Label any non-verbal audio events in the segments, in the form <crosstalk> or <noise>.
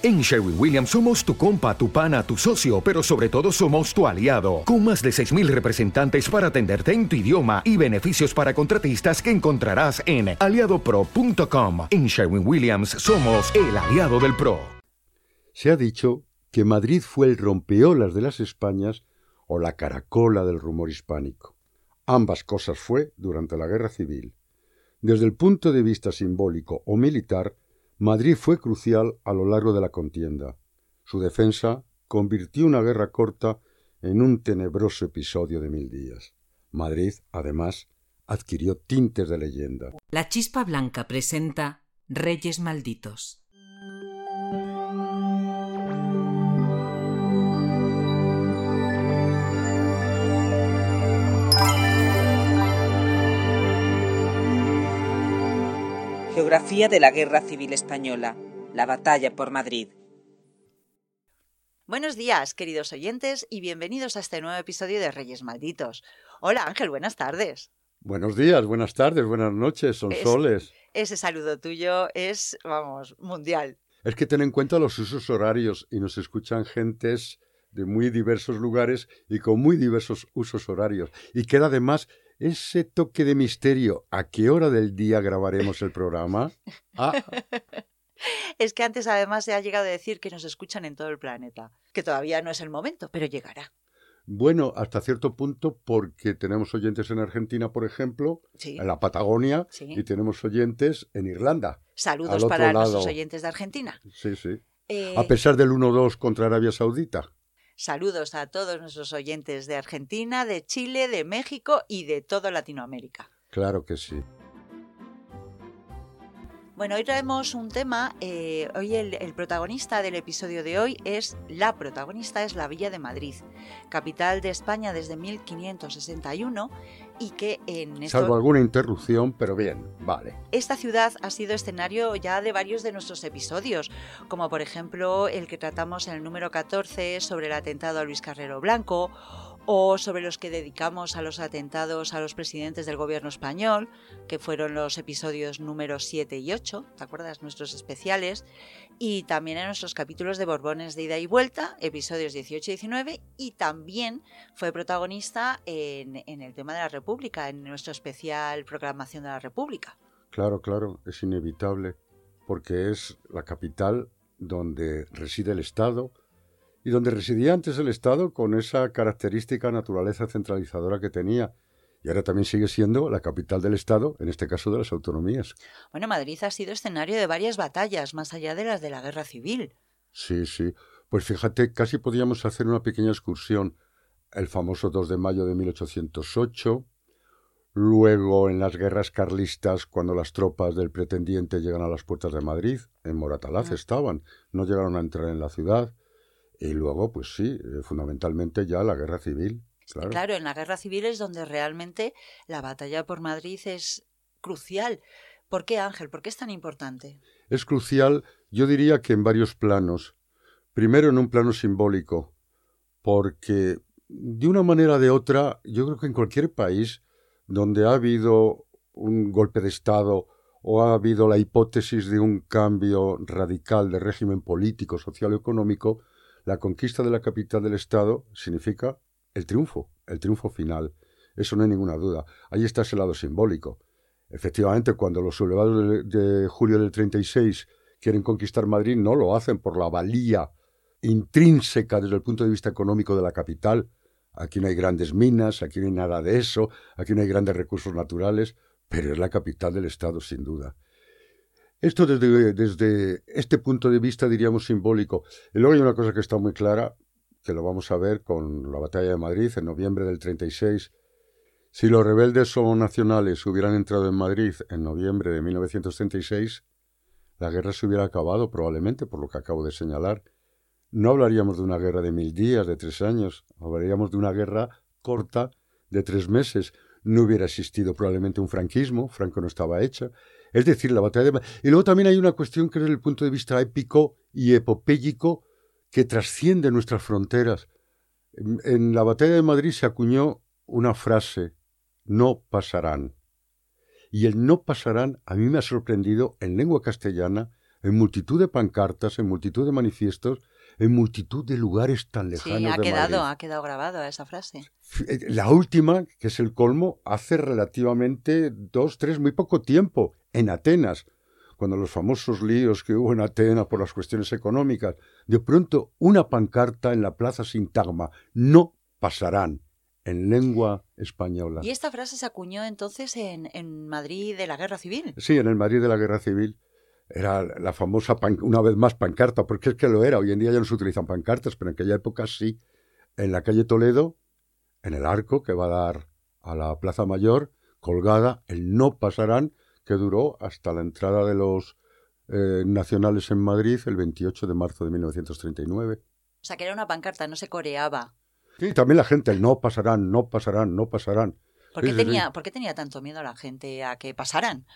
En Sherwin Williams somos tu compa, tu pana, tu socio, pero sobre todo somos tu aliado, con más de 6.000 representantes para atenderte en tu idioma y beneficios para contratistas que encontrarás en aliadopro.com. En Sherwin Williams somos el aliado del PRO. Se ha dicho que Madrid fue el rompeolas de las Españas o la caracola del rumor hispánico. Ambas cosas fue durante la Guerra Civil. Desde el punto de vista simbólico o militar, Madrid fue crucial a lo largo de la contienda. Su defensa convirtió una guerra corta en un tenebroso episodio de mil días. Madrid, además, adquirió tintes de leyenda. La Chispa Blanca presenta Reyes Malditos. Geografía de la Guerra Civil Española. La batalla por Madrid. Buenos días, queridos oyentes, y bienvenidos a este nuevo episodio de Reyes Malditos. Hola Ángel, buenas tardes. Buenos días, buenas tardes, buenas noches, son soles. Ese saludo tuyo es, vamos, mundial. Es que ten en cuenta los usos horarios y nos escuchan gentes de muy diversos lugares y con muy diversos usos horarios. Y queda además ese toque de misterio. ¿A qué hora del día grabaremos el programa? <laughs> Ah. Es que antes además se ha llegado a decir que nos escuchan en todo el planeta, que todavía no es el momento, pero llegará. Bueno, hasta cierto punto, porque tenemos oyentes en Argentina, por ejemplo, en la Patagonia, y tenemos oyentes en Irlanda. Saludos para nuestros oyentes de Argentina. Sí, sí. Eh, a pesar del 1-2 contra Arabia Saudita. Saludos a todos nuestros oyentes de Argentina, de Chile, de México y de toda Latinoamérica. Claro que sí. Bueno, hoy traemos un tema, eh, hoy el, protagonista del episodio de hoy es, la protagonista es la Villa de Madrid, capital de España desde 1561 y que en... Salvo alguna interrupción, pero bien, vale. Esta ciudad ha sido escenario ya de varios de nuestros episodios, como por ejemplo el que tratamos en el número 14 sobre el atentado a Luis Carrero Blanco o sobre los que dedicamos a los atentados a los presidentes del gobierno español, que fueron los episodios números 7 y 8, ¿te acuerdas? Nuestros especiales, y también en nuestros capítulos de Borbones de ida y vuelta, episodios 18 y 19, y también fue protagonista en, en el tema de la República, en nuestro especial Proclamación de la República. Claro, claro, es inevitable, porque es la capital donde reside el Estado, y donde residía antes el Estado con esa característica naturaleza centralizadora que tenía. Y ahora también sigue siendo la capital del Estado, en este caso de las autonomías. Bueno, Madrid ha sido escenario de varias batallas, más allá de las de la Guerra Civil. Sí, sí. Pues fíjate, casi podríamos hacer una pequeña excursión. El famoso 2 de mayo de 1808, luego en las guerras carlistas, cuando las tropas del pretendiente llegan a las puertas de Madrid, en Moratalaz estaban, no llegaron a entrar en la ciudad. Y luego, pues sí, eh, fundamentalmente ya la guerra civil. Claro. claro, en la guerra civil es donde realmente la batalla por Madrid es crucial. ¿Por qué, Ángel? ¿Por qué es tan importante? Es crucial, yo diría que en varios planos. Primero, en un plano simbólico, porque de una manera o de otra, yo creo que en cualquier país donde ha habido un golpe de Estado o ha habido la hipótesis de un cambio radical de régimen político, social o económico, la conquista de la capital del Estado significa el triunfo, el triunfo final. Eso no hay ninguna duda. Ahí está ese lado simbólico. Efectivamente, cuando los sublevados de, julio del 36 quieren conquistar Madrid, no lo hacen por la valía intrínseca desde el punto de vista económico de la capital. Aquí no hay grandes minas, aquí no hay nada de eso, aquí no hay grandes recursos naturales, pero es la capital del Estado, sin duda. Esto desde, desde este punto de vista diríamos simbólico. Y luego hay una cosa que está muy clara, que lo vamos a ver con la batalla de Madrid en noviembre del 36. Si los rebeldes o nacionales hubieran entrado en Madrid en noviembre de 1936, la guerra se hubiera acabado probablemente, por lo que acabo de señalar. No hablaríamos de una guerra de mil días, de tres años, hablaríamos de una guerra corta de tres meses. No hubiera existido probablemente un franquismo, Franco no estaba hecha, es decir, la batalla de Y luego también hay una cuestión que desde el punto de vista épico y epopéyico que trasciende nuestras fronteras. En, la batalla de Madrid se acuñó una frase, no pasarán. Y el no pasarán a mí me ha sorprendido en lengua castellana en multitud de pancartas, en multitud de manifiestos, en multitud de lugares tan lejanos Sí, ha de quedado, Madrid. ha quedado grabado esa frase. Eh, La última, que es el colmo, hace relativamente dos, tres, muy poco tiempo, en Atenas, cuando los famosos líos que hubo en Atenas por las cuestiones económicas, de pronto una pancarta en la plaza Sintagma, no pasarán, en lengua española. Y esta frase se acuñó entonces en, en Madrid de la Guerra Civil. Sí, en el Madrid de la Guerra Civil era la famosa, una vez más, pancarta, porque es que lo era. Hoy en día ya no se utilizan pancartas, pero en aquella época sí. En la calle Toledo, en el arco que va a dar a la Plaza Mayor, colgada, el no pasarán, que duró hasta la entrada de los eh, nacionales en Madrid el 28 de marzo de 1939. O sea, que era una pancarta, no se coreaba. Sí, también la gente, el no pasarán, no pasarán, no pasarán. ¿Por qué, Sí, sí, sí. tenía, ¿Por qué tenía tanto miedo la gente a que pasaran?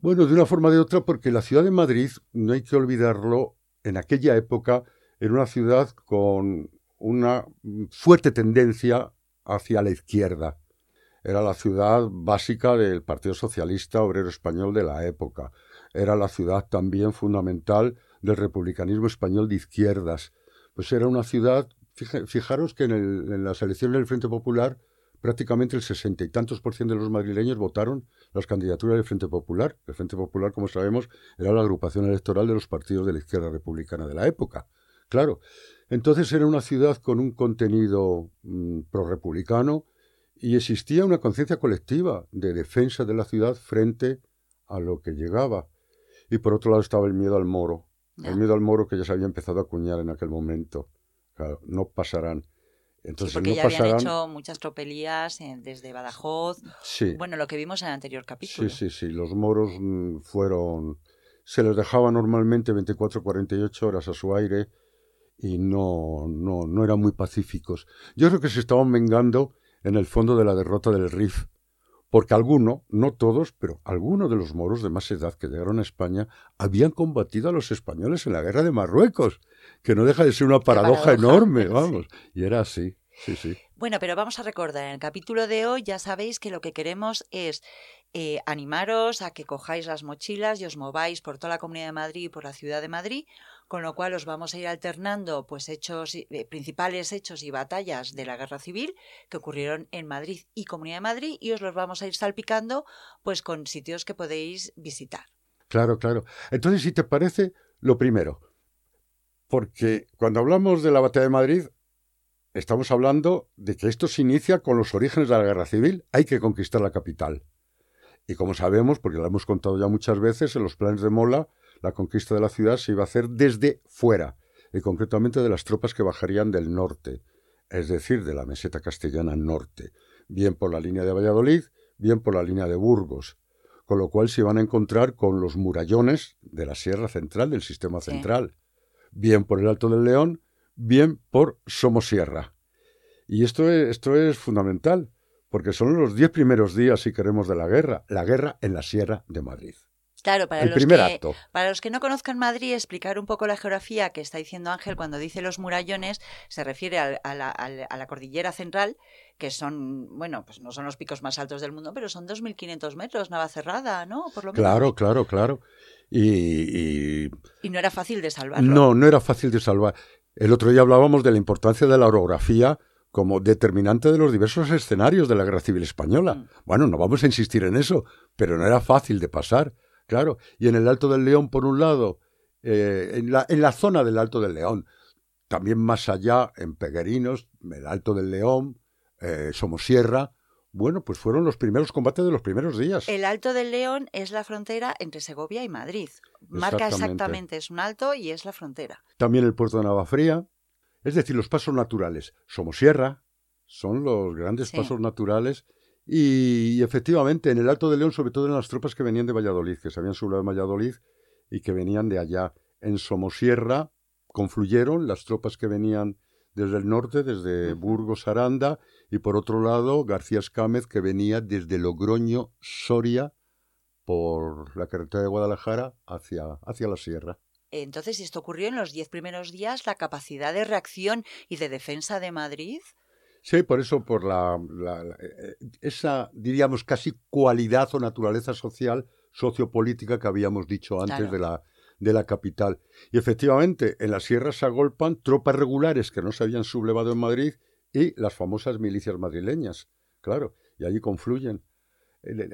Bueno, de una forma de otra, porque la ciudad de Madrid, no hay que olvidarlo, en aquella época era una ciudad con una fuerte tendencia hacia la izquierda. Era la ciudad básica del Partido Socialista Obrero Español de la época. Era la ciudad también fundamental del republicanismo español de izquierdas. Pues era una ciudad, fija- fijaros que en, el- en las elecciones del Frente Popular prácticamente el sesenta y tantos por ciento de los madrileños votaron las candidaturas del Frente Popular. El Frente Popular, como sabemos, era la agrupación electoral de los partidos de la izquierda republicana de la época. Claro. Entonces era una ciudad con un contenido mm, prorrepublicano y existía una conciencia colectiva de defensa de la ciudad frente a lo que llegaba. Y por otro lado estaba el miedo al moro. El miedo al moro que ya se había empezado a acuñar en aquel momento. Claro, no pasarán. Entonces, Sí, porque no ya habían hecho muchas tropelías en- desde Badajoz. Sí. Bueno, lo que vimos en el anterior capítulo. Sí, sí, sí. Los moros mm, fueron. Se les dejaba normalmente 24 48 horas a su aire y no, no, no eran muy pacíficos. Yo creo que se estaban vengando en el fondo de la derrota del Rif. Porque alguno, no todos, pero algunos de los moros de más edad que llegaron a España habían combatido a los españoles en la guerra de Marruecos, que no deja de ser una paradoja, paradoja, enorme, <laughs> sí. vamos. Y era así, sí, sí. Bueno, pero vamos a recordar, en el capítulo de hoy ya sabéis que lo que queremos es eh, animaros a que cojáis las mochilas y os mováis por toda la Comunidad de Madrid y por la Ciudad de Madrid, con lo cual os vamos a ir alternando pues hechos, eh, principales hechos y batallas de la Guerra Civil que ocurrieron en Madrid y Comunidad de Madrid y os los vamos a ir salpicando pues con sitios que podéis visitar. Claro, claro. Entonces, si te parece, lo primero, porque cuando hablamos de la batalla de Madrid, estamos hablando de que esto se inicia con los orígenes de la guerra civil. Hay que conquistar la capital. Y como sabemos, porque lo hemos contado ya muchas veces, en los planes de Mola, la conquista de la ciudad se iba a hacer desde fuera, y concretamente de las tropas que bajarían del norte, es decir, de la meseta castellana norte, bien por la línea de Valladolid, bien por la línea de Burgos con lo cual se iban a encontrar con los murallones de la Sierra Central, del sistema Sí. central, bien por el Alto del León, bien por Somosierra. Y esto es, esto es fundamental, porque son los diez primeros días, si queremos, de la guerra, la guerra en la Sierra de Madrid. Claro, para el los primer que, acto. Para los que no conozcan Madrid, explicar un poco la geografía que está diciendo Ángel cuando dice los murallones, se refiere a, la, a la cordillera central, que son, bueno, pues no son los picos más altos del mundo, pero son 2.500 metros, Navacerrada, ¿no? Por lo menos. Claro, claro, claro. Y, y Y no era fácil de salvarlo. no, no era fácil de salvar. El otro día hablábamos de la importancia de la orografía como determinante de los diversos escenarios de la Guerra Civil Española. Mm. Bueno, no vamos a insistir en eso, pero no era fácil de pasar, claro. Y en el Alto del León, por un lado, eh, en, la, en la zona del Alto del León, también más allá, en Peguerinos, el Alto del León, eh, Somosierra, bueno, pues fueron los primeros combates de los primeros días. El Alto del León es la frontera entre Segovia y Madrid. Marca Exactamente. exactamente, es un alto y es la frontera. También el puerto de Navafría, es decir, los pasos naturales. Somosierra, son los grandes Sí. pasos naturales. Y, y efectivamente, en el Alto de León, sobre todo en las tropas que venían de Valladolid, que se habían subido de Valladolid y que venían de allá. En Somosierra confluyeron las tropas que venían desde el norte, desde. Burgos, Aranda, y por otro lado García Escámez, que venía desde Logroño, Soria, por la carretera de Guadalajara hacia, hacia la sierra. Entonces, si esto ocurrió en los diez primeros días, la capacidad de reacción y de defensa de Madrid. Sí, por eso, por la, la- la- eh, esa, diríamos, casi cualidad o naturaleza social, sociopolítica que habíamos dicho antes Claro. de, la, de la capital. Y efectivamente, en la sierra se agolpan tropas regulares que no se habían sublevado en Madrid y las famosas milicias madrileñas, claro, y allí confluyen.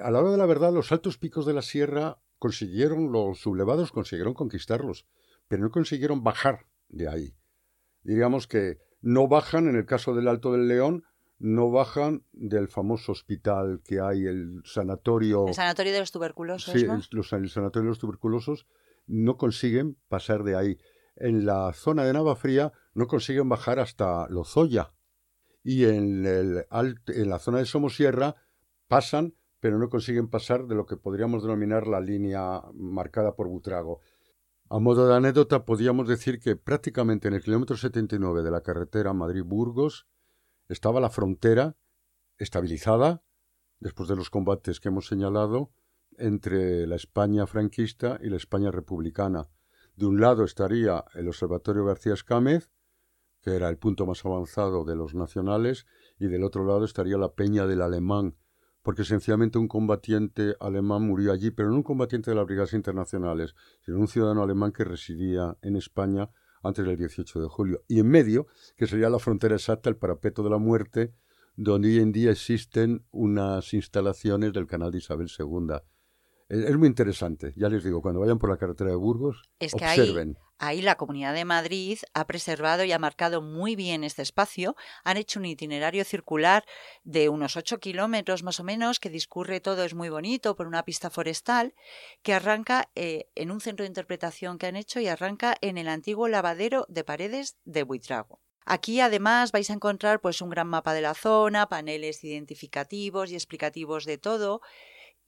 A la hora de la verdad, los altos picos de la sierra consiguieron, los sublevados consiguieron conquistarlos, pero no consiguieron bajar de ahí. Diríamos que no bajan, en el caso del Alto del León, no bajan del famoso hospital que hay, el sanatorio. El sanatorio de los tuberculosos. Sí, ¿no? el, los, el sanatorio de los tuberculosos no consiguen pasar de ahí. En la zona de Navafría no consiguen bajar hasta Lozoya. Y en, el, en la zona de Somosierra pasan, pero no consiguen pasar de lo que podríamos denominar la línea marcada por Butrago. A modo de anécdota, podríamos decir que prácticamente en el kilómetro 79 de la carretera Madrid-Burgos estaba la frontera estabilizada, después de los combates que hemos señalado, entre la España franquista y la España republicana. De un lado estaría el Observatorio García Escámez, que era el punto más avanzado de los nacionales, y del otro lado estaría la Peña del Alemán, porque sencillamente un combatiente alemán murió allí, pero no un combatiente de las brigadas internacionales, sino un ciudadano alemán que residía en España antes del 18 de julio. Y en medio, que sería la frontera exacta, el parapeto de la muerte, donde hoy en día existen unas instalaciones del canal de Isabel II. Es muy interesante, ya les digo, cuando vayan por la carretera de Burgos, es que observen. Ahí, ahí, la Comunidad de Madrid ha preservado y ha marcado muy bien este espacio. Han hecho un itinerario circular de unos 8 kilómetros más o menos, que discurre todo, es muy bonito, por una pista forestal, que arranca eh, en un centro de interpretación que han hecho y arranca en el antiguo lavadero de paredes de Buitrago. Aquí además vais a encontrar pues un gran mapa de la zona, paneles identificativos y explicativos de todo.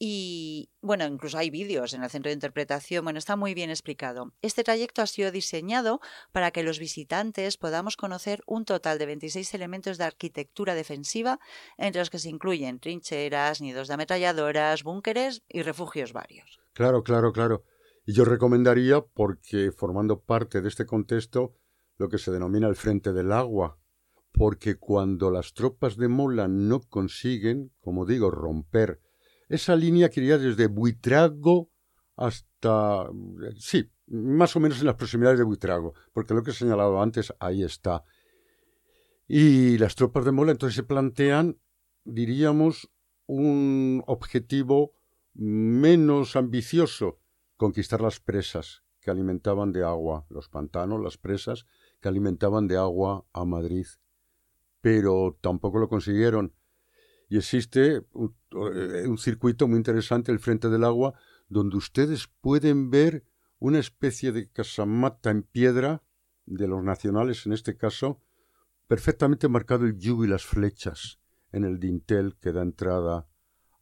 Y bueno, incluso hay vídeos en el centro de interpretación, bueno, está muy bien explicado. Este trayecto ha sido diseñado para que los visitantes podamos conocer un total de 26 elementos de arquitectura defensiva, entre los que se incluyen trincheras, nidos de ametralladoras, búnkeres y refugios varios. Claro, claro, claro. Y yo recomendaría, porque formando parte de este contexto, lo que se denomina el frente del agua, porque cuando las tropas de Mola no consiguen, como digo, romper esa línea que iría desde Buitrago hasta, sí, más o menos en las proximidades de Buitrago, porque lo que he señalado antes, ahí está. Y las tropas de Mola entonces se plantean, diríamos, un objetivo menos ambicioso, conquistar las presas que alimentaban de agua, los pantanos, las presas que alimentaban de agua a Madrid. Pero tampoco lo consiguieron y existe un, eh, un, circuito muy interesante, el Frente del Agua, donde ustedes pueden ver una especie de casamata en piedra de los nacionales en este caso, perfectamente marcado el yugo y las flechas en el dintel que da entrada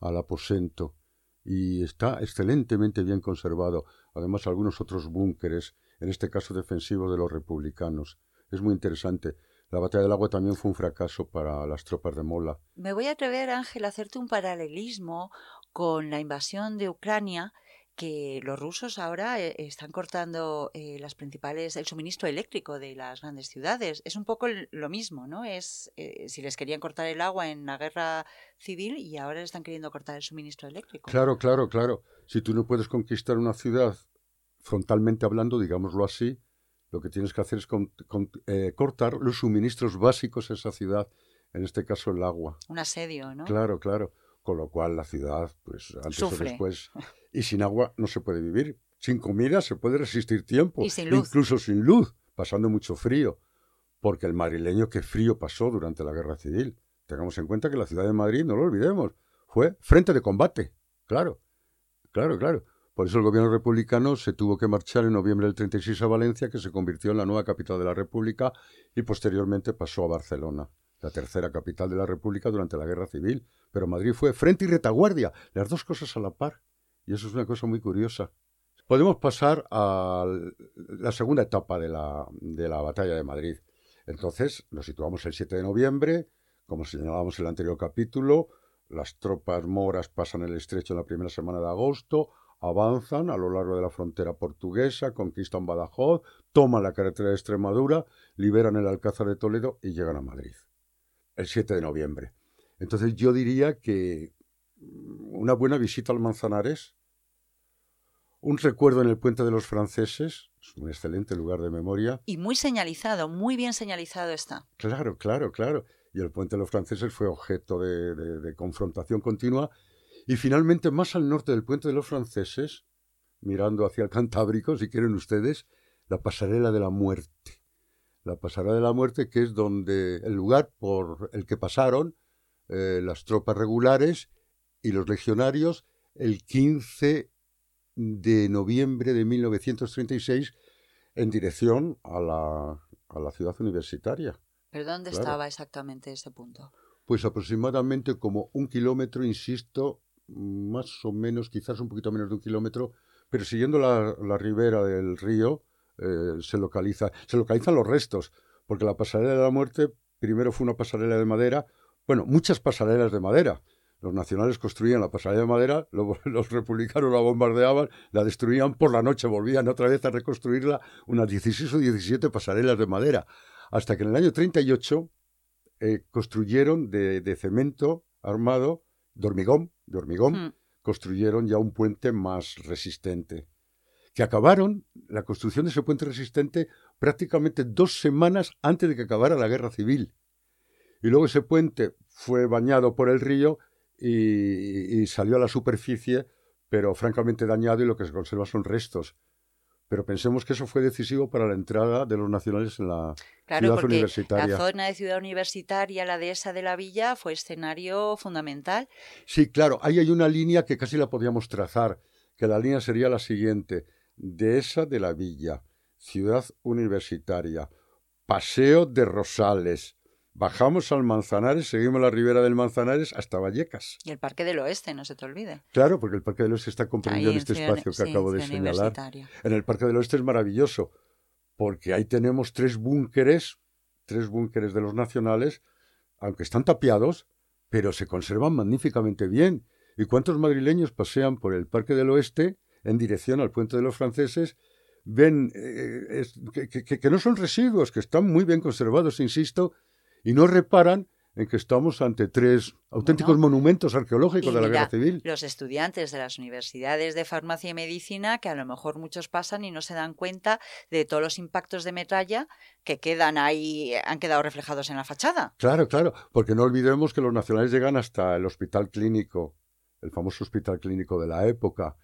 al aposento y está excelentemente bien conservado. Además, algunos otros búnkeres, en este caso defensivos de los republicanos. Es muy interesante. La batalla del agua también fue un fracaso para las tropas de Mola. Me voy a atrever, Ángel, a hacerte un paralelismo con la invasión de Ucrania que los rusos ahora eh, están cortando eh, las principales el suministro eléctrico de las grandes ciudades. Es un poco lo mismo no es eh, si les querían cortar el agua en la guerra civil y ahora están queriendo cortar el suministro eléctrico. Claro claro claro. Si tú no puedes conquistar una ciudad frontalmente hablando digámoslo así lo que tienes que hacer es con, con, eh, cortar los suministros básicos a esa ciudad, en este caso el agua. Un asedio, ¿no? Claro, claro. Con lo cual la ciudad, pues antes Sufre. o después. <laughs> Y sin agua no se puede vivir. Sin comida se puede resistir tiempo. Y sin luz. Incluso sin luz, pasando mucho frío. Porque el madrileño, qué frío pasó durante la guerra civil. Tengamos en cuenta que la ciudad de Madrid, no lo olvidemos, fue frente de combate. Claro, claro, claro. Por eso el gobierno republicano se tuvo que marchar en noviembre del 36 a Valencia, que se convirtió en la nueva capital de la República y posteriormente pasó a Barcelona, la tercera capital de la República durante la Guerra Civil. Pero Madrid fue frente y retaguardia, las dos cosas a la par. Y eso es una cosa muy curiosa. Podemos pasar a la segunda etapa de la, de la batalla de Madrid. Entonces, nos situamos el 7 de noviembre, como señalábamos en el anterior capítulo, las tropas moras pasan el estrecho en la primera semana de agosto, avanzan a lo largo de la frontera portuguesa, conquistan Badajoz, toman la carretera de Extremadura, liberan el Alcázar de Toledo y llegan a Madrid. El 7 de noviembre. Entonces yo diría que una buena visita al Manzanares Un recuerdo en el puente de los franceses, es un excelente lugar de memoria. Y muy señalizado, muy bien señalizado está. Claro, claro, claro. Y el puente de los franceses fue objeto de, de confrontación continua. Y finalmente, más al norte del puente de los franceses, mirando hacia el Cantábrico, si quieren ustedes, la pasarela de la muerte. La pasarela de la muerte, que es donde el lugar por el que pasaron eh, las tropas regulares y los legionarios el 15 de noviembre de 1936 en dirección a la, a la ciudad universitaria. ¿Pero dónde estaba exactamente ese punto? Pues aproximadamente como un kilómetro, insisto, más o menos, quizás un poquito menos de un kilómetro, pero siguiendo la, la ribera del río eh, se localiza, se localizan los restos, porque la pasarela de la muerte primero fue una pasarela de madera, bueno, muchas pasarelas de madera. Los nacionales construían la pasarela de madera, <laughs> los republicanos la bombardeaban, la destruían por la noche, volvían otra vez a reconstruirla, unas 16 o 17 pasarelas de madera, hasta que en el año 38 eh, construyeron de, de, cemento armado, de hormigón, de hormigón, hmm. construyeron ya un puente más resistente. Que acabaron la construcción de ese puente resistente prácticamente dos semanas antes de que acabara la guerra civil. Y luego ese puente fue bañado por el río y, salió a la superficie, pero francamente dañado y lo que se conserva son restos. Pero pensemos que eso fue decisivo para la entrada de los nacionales en la ciudad universitaria. La zona de ciudad universitaria, la dehesa de la villa, fue escenario fundamental. Sí, claro, ahí hay una línea que casi la podíamos trazar, que la línea sería la siguiente: dehesa de la villa, ciudad universitaria, paseo de Rosales, Bajamos al Manzanares, seguimos la ribera del Manzanares hasta Vallecas. Y el Parque del Oeste, no se te olvide. Claro, porque el Parque del Oeste está comprendido en este espacio que acabo de señalar. En el Parque del Oeste es maravilloso, porque ahí tenemos tres búnkeres, tres búnkeres de los nacionales, aunque están tapiados, pero se conservan magníficamente bien. ¿Y cuántos madrileños pasean por el Parque del Oeste en dirección al Puente de los Franceses? Ven eh, que no son residuos, que están muy bien conservados, insisto, y no reparan en que estamos ante tres auténticos monumentos arqueológicos de la guerra civil. Los estudiantes de las universidades de farmacia y medicina, que a lo mejor muchos pasan y no se dan cuenta de todos los impactos de metralla que quedan ahí, han quedado reflejados en la fachada. Claro, claro, porque no olvidemos que los nacionales llegan hasta el hospital clínico, el famoso hospital clínico de la época,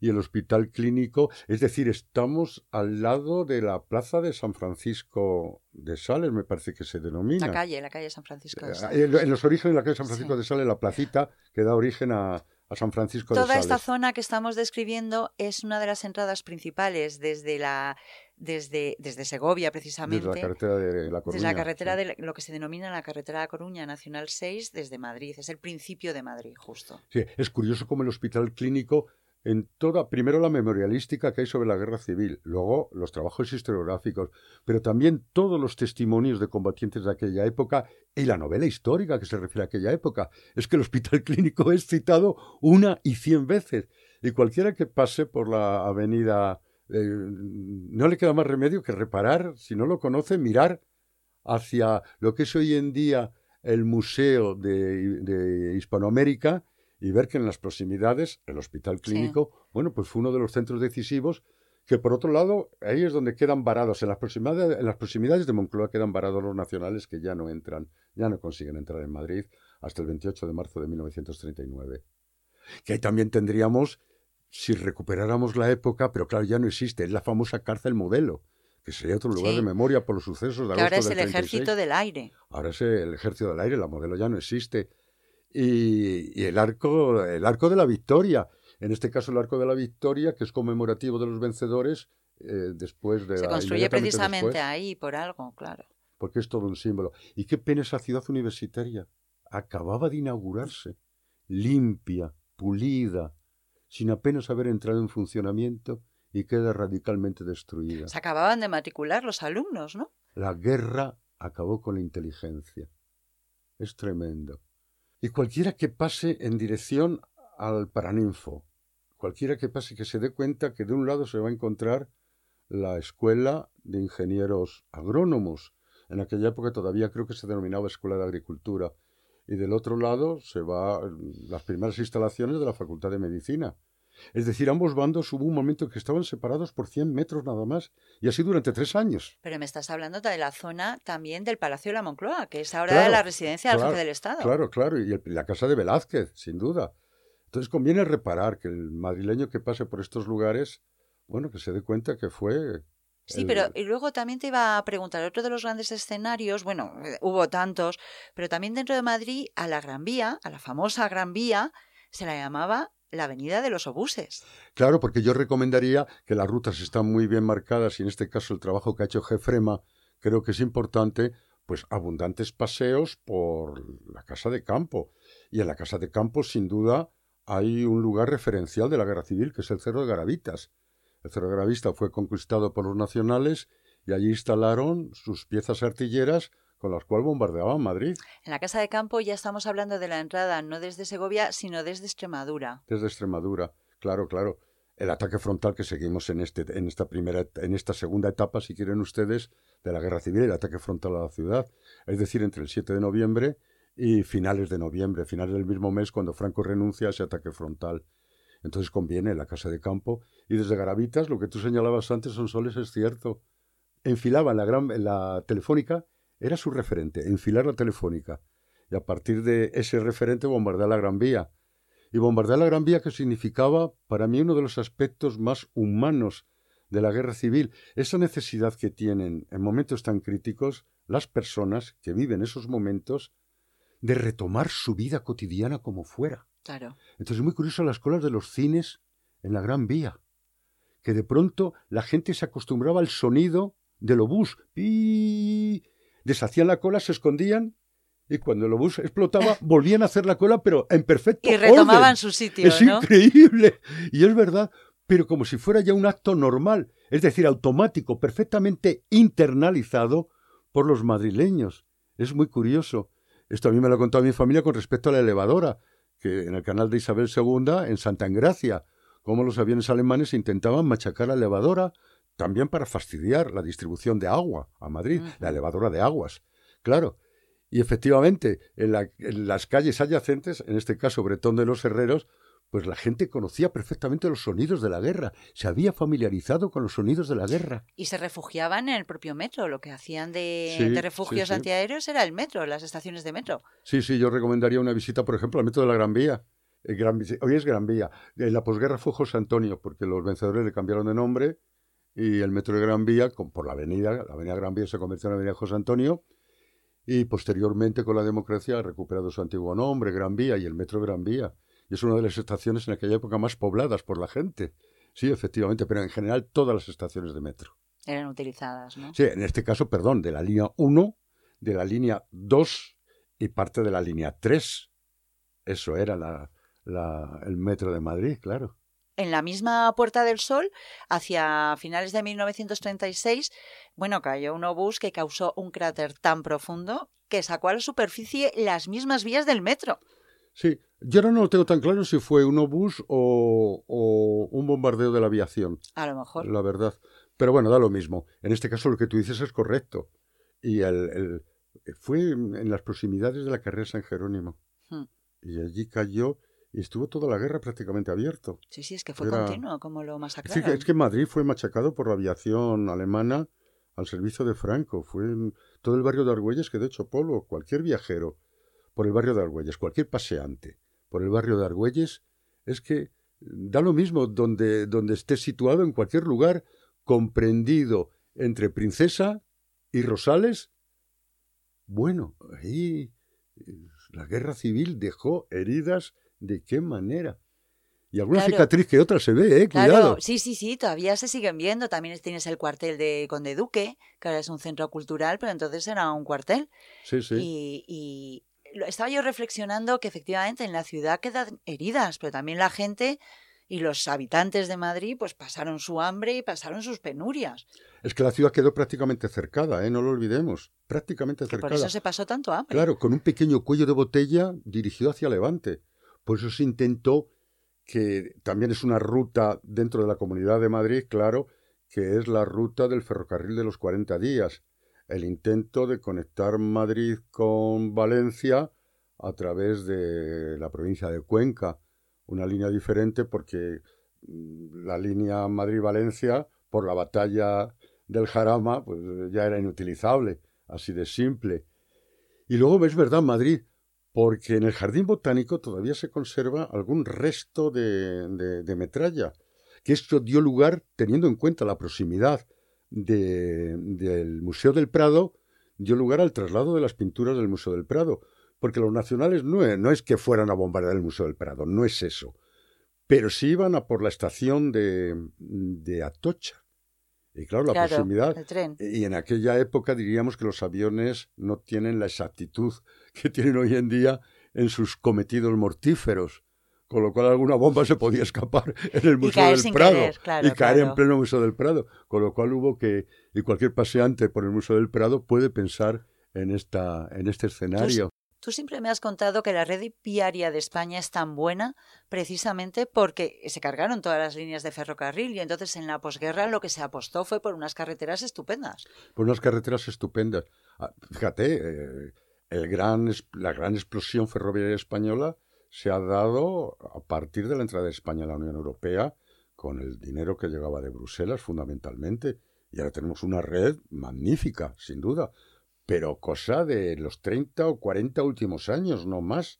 y el hospital clínico, es decir, estamos al lado de la plaza de San Francisco de Sales, me parece que se denomina. La calle, la calle San Francisco de eh, Sales. En los orígenes de la calle San Francisco de Sales, la placita que da origen a, San Francisco de Sales. Toda esta zona que estamos describiendo es una de las entradas principales desde la desde, desde Segovia precisamente. Desde la carretera de La Coruña. Desde la carretera de lo que se denomina la carretera de La Coruña Nacional 6 desde Madrid. Es el principio de Madrid, justo. Sí, es curioso cómo el hospital clínico en toda, primero la memorialística que hay sobre la guerra civil, luego los trabajos historiográficos, pero también todos los testimonios de combatientes de aquella época y la novela histórica que se refiere a aquella época. Es que el hospital <laughs> clínico es citado una y cien veces. Y cualquiera que pase por la avenida, eh, no le queda más remedio que reparar, si no lo conoce, mirar hacia lo que es hoy en día el Museo de Hispanoamérica y ver que en las proximidades, el hospital clínico, bueno, pues fue uno de los centros decisivos que por otro lado, ahí es donde quedan varados, en las proximidades, en las proximidades de Moncloa quedan varados los nacionales que ya no entran, ya no consiguen entrar en Madrid hasta el 28 de marzo de 1939. Que ahí también tendríamos, si recuperáramos la época, pero claro, ya no existe, es la famosa cárcel modelo, que sería otro lugar de memoria por los sucesos de que ahora es el ejército del aire. Ahora es el ejército del aire, la modelo ya no existe y, el, arco, el arco de la victoria. En este caso, el arco de la victoria, que es conmemorativo de los vencedores eh, después de... Se construye precisamente ahí, por algo, claro. Porque es todo un símbolo. Y qué pena esa ciudad universitaria. Acababa de inaugurarse, limpia, pulida, sin apenas haber entrado en funcionamiento y queda radicalmente destruida. Se acababan de matricular los alumnos, ¿no? La guerra acabó con la inteligencia. Es tremendo. Y cualquiera que pase en dirección al Paraninfo, cualquiera que pase que se dé cuenta que de un lado se va a encontrar la Escuela de Ingenieros Agrónomos, en aquella época todavía creo que se denominaba Escuela de Agricultura, y del otro lado se va las primeras instalaciones de la Facultad de Medicina. Es decir, ambos bandos hubo un momento en que estaban separados por 100 metros nada más, y así durante tres años. Pero me estás hablando de la zona también del Palacio de la Moncloa, que es ahora la residencia del jefe del Estado. Claro, claro, y la casa de Velázquez, sin duda. Entonces conviene reparar que el madrileño que pase por estos lugares, bueno, que se dé cuenta que fue Sí, pero y luego también te iba a preguntar, otro de los grandes escenarios, bueno, eh, hubo tantos, pero también dentro de Madrid, a la Gran Vía, a la famosa Gran Vía, se la llamaba la avenida de los obuses. Claro, porque yo recomendaría que las rutas están muy bien marcadas y en este caso el trabajo que ha hecho Jefrema creo que es importante, pues abundantes paseos por la casa de campo. Y en la casa de campo, sin duda, hay un lugar referencial de la guerra civil, que es el Cerro de Garavitas el Cerro Gravista fue conquistado por los nacionales y allí instalaron sus piezas artilleras con las cuales bombardeaban Madrid. En la Casa de Campo ya estamos hablando de la entrada no desde Segovia, sino desde Extremadura. Desde Extremadura, claro, claro. El ataque frontal que seguimos en, este, en, esta primera, en esta segunda etapa, si quieren ustedes, de la guerra civil, el ataque frontal a la ciudad. Es decir, entre el 7 de noviembre y finales de noviembre, finales del mismo mes, cuando Franco renuncia a ese ataque frontal. Entonces conviene la casa de campo. Y desde Garavitas, lo que tú señalabas antes, son soles, es cierto. Enfilaban la, gran, la telefónica, era su referente, enfilar la telefónica. Y a partir de ese referente bombardear la Gran Vía. Y bombardear la Gran Vía que significaba para mí uno de los aspectos más humanos de la guerra civil, esa necesidad que tienen en momentos tan críticos las personas que viven esos momentos de retomar su vida cotidiana como fuera. Entonces es muy curioso las colas de los cines en la Gran Vía, que de pronto la gente se acostumbraba al sonido del obús. Y deshacían la cola, se escondían y cuando el obús explotaba <laughs> volvían a hacer la cola, pero en perfecto Y retomaban su sitio. Es increíble. Y es verdad, pero como si fuera ya un acto normal, es decir, automático, perfectamente internalizado por los madrileños. Es muy curioso. Esto a mí me lo ha contado mi familia con respecto a la elevadora que en el canal de Isabel II, en Santa Engracia, cómo los aviones alemanes intentaban machacar la elevadora, también para fastidiar la distribución de agua a Madrid, la elevadora de aguas. Claro. Y efectivamente, en, en, las calles adyacentes, en este caso Bretón de los Herreros, pues la gente conocía perfectamente los sonidos de la guerra, se había familiarizado con los sonidos de la guerra. Y se refugiaban en el propio metro, lo que hacían de, refugios antiaéreos era el metro, las estaciones de metro. Sí, sí, yo recomendaría una visita, por ejemplo, al metro de la Gran Vía. hoy es Gran Vía. En la posguerra fue José Antonio, porque los vencedores le cambiaron de nombre y el metro de Gran Vía, por la avenida, la avenida Gran Vía se convirtió en la avenida José Antonio, y posteriormente con la democracia ha recuperado su antiguo nombre, Gran Vía, y el metro Gran Vía y es una de las estaciones en aquella época más pobladas por la gente. Sí, efectivamente, pero en general todas las estaciones de metro. Eran utilizadas, ¿no? Sí, en este caso, perdón, de la línea 1, de la línea 2 y parte de la línea 3. Eso era la, la, el metro de Madrid, claro. En la misma Puerta del Sol, hacia finales de 1936, bueno, cayó un obús que causó un cráter tan profundo que sacó a la superficie las mismas vías del metro. Sí, yo ahora no lo tengo tan claro si fue un obús o, un bombardeo de la aviación. A lo mejor. La verdad. Pero bueno, da lo mismo. En este caso lo que tú dices es correcto. Y el, fue en las proximidades de la carrera San Jerónimo. Hmm. Y allí cayó y estuvo toda la guerra prácticamente abierto. Sí, sí, es que fue continuo como lo masacraron. Sí, es que Madrid fue machacado por la aviación alemana al servicio de Franco. Fue todo el barrio de Argüelles que de hecho polo. Cualquier viajero por el barrio de Argüelles, cualquier paseante por el barrio de Argüelles, es que da lo mismo donde, donde esté situado en cualquier lugar comprendido entre Princesa y Rosales. Bueno, ahí la guerra civil dejó heridas de qué manera. Y alguna cicatriz que otra se ve, ¿eh? Cuidado. sí, sí, sí, todavía se siguen viendo. También tienes el cuartel de Conde Duque, que ahora es un centro cultural, pero entonces era un cuartel. Sí, sí. y, estaba yo reflexionando que efectivamente en la ciudad quedan heridas, pero también la gente y los habitantes de Madrid pues pasaron su hambre y pasaron sus penurias. Es que la ciudad quedó prácticamente cercada, ¿eh? no lo olvidemos, prácticamente cercada. Por eso se pasó tanto hambre. Claro, con un pequeño cuello de botella dirigido hacia Levante. Por eso se intentó que también es una ruta dentro de la Comunidad de Madrid, claro, que es la ruta del ferrocarril de los 40 días, el intento de conectar Madrid con Valencia a través de la provincia de Cuenca, una línea diferente porque mm, la línea Madrid-Valencia, por la batalla del Jarama, pues ya era inutilizable, así de simple. Y luego es verdad Madrid, porque en el jardín botánico todavía se conserva algún resto de, metralla, que esto dio lugar, teniendo en cuenta la proximidad del Museo del Prado, dio lugar al traslado de las pinturas del Museo del Prado, porque los nacionales no es, no es que fueran a bombardear el Museo del Prado, no es eso, pero sí iban a por la estación de Atocha. Y claro, la proximidad. Y en aquella época diríamos que los aviones no tienen la exactitud <laughs> que tienen hoy en día en sus cometidos mortíferos. Con lo cual alguna bomba se podía escapar <laughs> en el Museo del Prado y caer en pleno Museo del Prado. Con lo cual hubo que, y cualquier paseante por el Museo del Prado puede pensar en, esta, en este escenario. Tú siempre me has contado que la red viaria de España es tan buena precisamente porque se cargaron todas las líneas de ferrocarril y entonces en la posguerra lo que se apostó fue por unas carreteras estupendas. Por unas carreteras estupendas. Ah, fíjate, eh, el gran, la gran explosión ferroviaria española se ha dado a partir de la entrada de España a la Unión Europea con el dinero que llegaba de Bruselas fundamentalmente. Y ahora tenemos una red magnífica, sin duda pero cosa de los 30 o 40 últimos años, no más.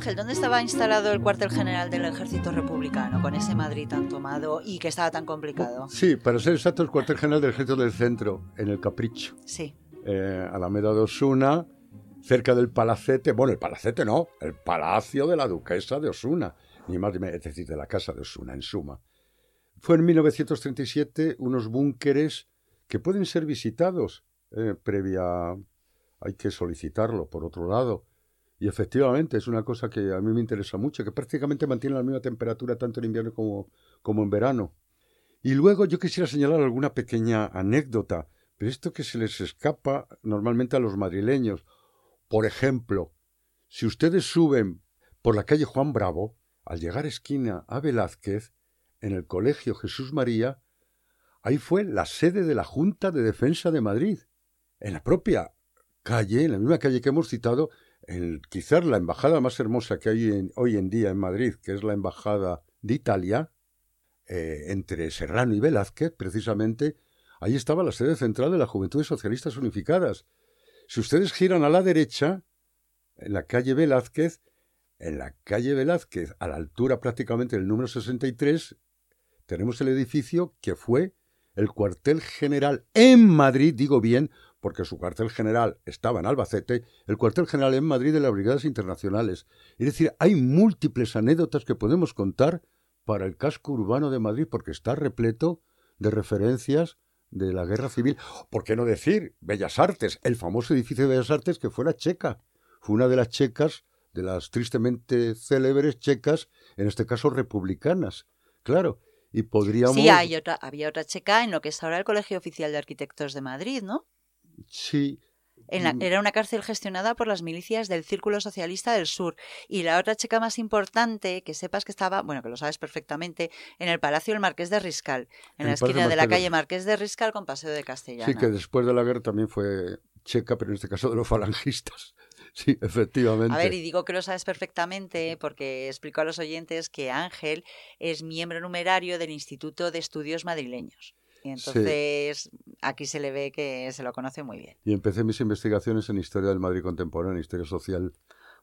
Ángel, ¿dónde estaba instalado el cuartel general del ejército republicano con ese Madrid tan tomado y que estaba tan complicado? Sí, para ser exacto, el cuartel general del ejército del centro, en el Capricho. Sí. Eh, Alameda de Osuna, cerca del palacete, bueno, el palacete no, el palacio de la duquesa de Osuna, ni más ni menos, es decir, de la casa de Osuna, en suma. Fue en 1937 unos búnkeres que pueden ser visitados eh, previa, hay que solicitarlo, por otro lado, y efectivamente es una cosa que a mí me interesa mucho, que prácticamente mantiene la misma temperatura tanto en invierno como, como en verano. Y luego yo quisiera señalar alguna pequeña anécdota, pero esto que se les escapa normalmente a los madrileños. Por ejemplo, si ustedes suben por la calle Juan Bravo, al llegar esquina a Velázquez, en el Colegio Jesús María, ahí fue la sede de la Junta de Defensa de Madrid. En la propia calle, en la misma calle que hemos citado, quizás la embajada más hermosa que hay hoy en día en Madrid, que es la embajada de Italia, eh, entre Serrano y Velázquez, precisamente, ahí estaba la sede central de las Juventudes Socialistas Unificadas. Si ustedes giran a la derecha, en la calle Velázquez, en la calle Velázquez, a la altura prácticamente del número 63, tenemos el edificio que fue el cuartel general en Madrid, digo bien, porque su cuartel general estaba en Albacete, el cuartel general en Madrid de las Brigadas Internacionales. Es decir, hay múltiples anécdotas que podemos contar para el casco urbano de Madrid, porque está repleto de referencias de la guerra civil. ¿Por qué no decir Bellas Artes? El famoso edificio de Bellas Artes que fuera checa. Fue una de las checas, de las tristemente célebres checas, en este caso republicanas. Claro, y podríamos... Sí, hay otra, había otra checa en lo que es ahora el Colegio Oficial de Arquitectos de Madrid, ¿no? Sí. Mm. era una cárcel gestionada por las milicias del Círculo Socialista del Sur. Y la otra checa más importante, que sepas que estaba, bueno, que lo sabes perfectamente, en el Palacio del Marqués de Riscal, en, la esquina de la calle Marqués de Riscal con Paseo de Castellana. Sí, que después de la guerra también fue checa, pero en este caso de los falangistas. <laughs> Sí, efectivamente. A ver, y digo que lo sabes perfectamente porque explico a los oyentes que Ángel es miembro numerario del Instituto de Estudios Madrileños. Y entonces aquí se le ve que se lo conoce muy bien. Y empecé mis investigaciones en historia del Madrid contemporáneo, historia social